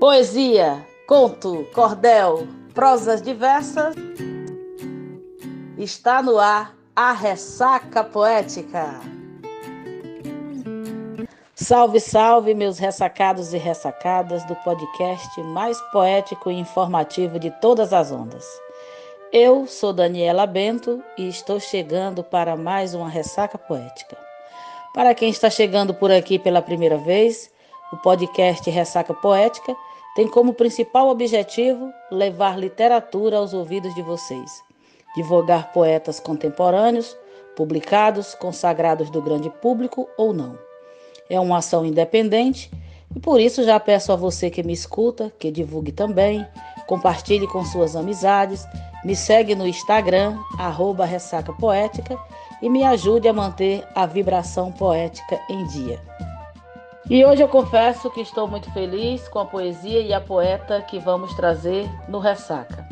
Poesia, conto, cordel, prosas diversas. Está no ar a ressaca poética. Salve, salve, meus ressacados e ressacadas do podcast mais poético e informativo de todas as ondas. Eu sou Daniela Bento e estou chegando para mais uma ressaca poética. Para quem está chegando por aqui pela primeira vez, o podcast Ressaca Poética tem como principal objetivo levar literatura aos ouvidos de vocês, divulgar poetas contemporâneos, publicados, consagrados do grande público ou não. É uma ação independente e por isso já peço a você que me escuta que divulgue também, compartilhe com suas amizades, me segue no Instagram, arroba Ressaca Poética, e me ajude a manter a vibração poética em dia. E hoje eu confesso que estou muito feliz com a poesia e a poeta que vamos trazer no Ressaca.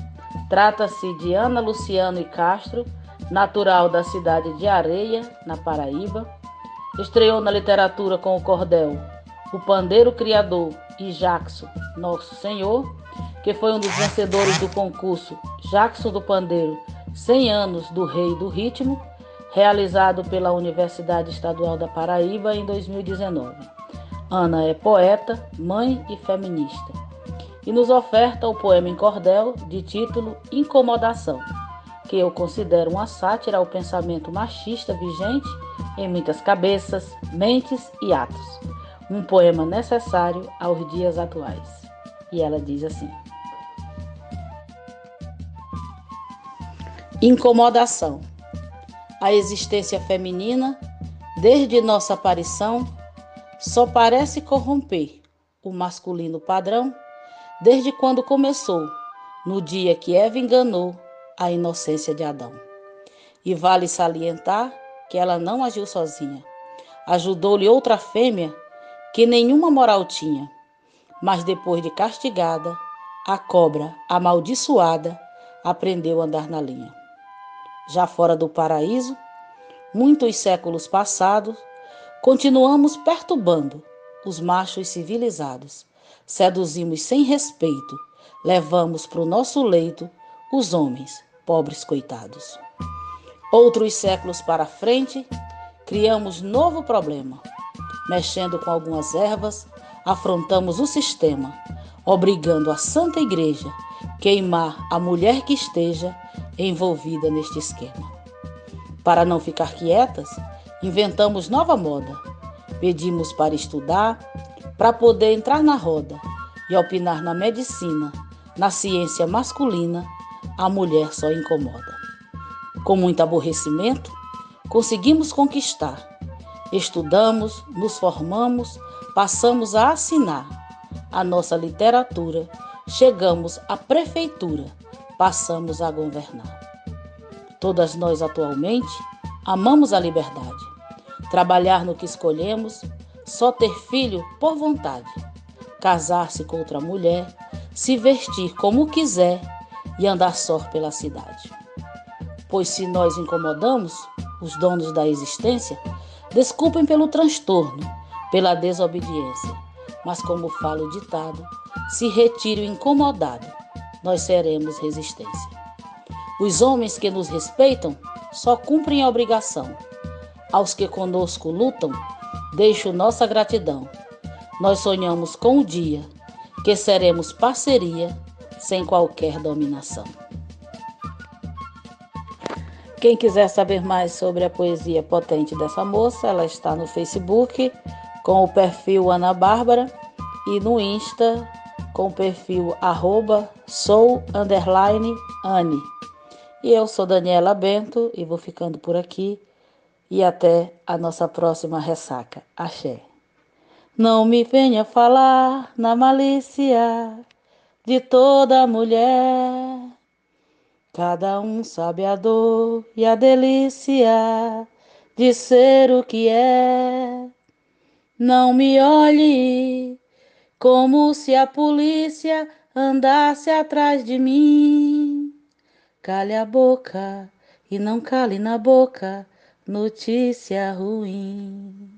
Trata-se de Ana Luciano e Castro, natural da cidade de Areia, na Paraíba. Estreou na literatura com o cordel O Pandeiro Criador e Jackson, Nosso Senhor, que foi um dos vencedores do concurso Jackson do Pandeiro 100 anos do Rei do Ritmo, realizado pela Universidade Estadual da Paraíba em 2019. Ana é poeta, mãe e feminista. E nos oferta o poema em cordel de título Incomodação, que eu considero uma sátira ao pensamento machista vigente em muitas cabeças, mentes e atos. Um poema necessário aos dias atuais. E ela diz assim: Incomodação. A existência feminina, desde nossa aparição, só parece corromper o masculino padrão desde quando começou, no dia que Eva enganou a inocência de Adão. E vale salientar que ela não agiu sozinha. Ajudou-lhe outra fêmea que nenhuma moral tinha, mas depois de castigada, a cobra amaldiçoada aprendeu a andar na linha. Já fora do paraíso, muitos séculos passados, Continuamos perturbando os machos civilizados, seduzimos sem respeito, levamos para o nosso leito os homens, pobres coitados. Outros séculos para frente, criamos novo problema. Mexendo com algumas ervas, afrontamos o sistema, obrigando a Santa Igreja queimar a mulher que esteja envolvida neste esquema. Para não ficar quietas, Inventamos nova moda. Pedimos para estudar, para poder entrar na roda e opinar na medicina, na ciência masculina, a mulher só incomoda. Com muito aborrecimento, conseguimos conquistar. Estudamos, nos formamos, passamos a assinar a nossa literatura, chegamos à prefeitura, passamos a governar. Todas nós atualmente Amamos a liberdade, trabalhar no que escolhemos, só ter filho por vontade, casar-se com outra mulher, se vestir como quiser e andar só pela cidade. Pois se nós incomodamos os donos da existência, desculpem pelo transtorno, pela desobediência, mas como fala o ditado, se retire o incomodado, nós seremos resistência. Os homens que nos respeitam só cumprem a obrigação. Aos que conosco lutam, deixo nossa gratidão. Nós sonhamos com o dia que seremos parceria sem qualquer dominação. Quem quiser saber mais sobre a poesia potente dessa moça, ela está no Facebook com o perfil Ana Bárbara e no Insta com o perfil arroba sou underline. E eu sou Daniela Bento e vou ficando por aqui e até a nossa próxima ressaca. Axé. Não me venha falar na malícia de toda mulher. Cada um sabe a dor e a delícia de ser o que é. Não me olhe como se a polícia andasse atrás de mim. Cale a boca e não cale na boca notícia ruim.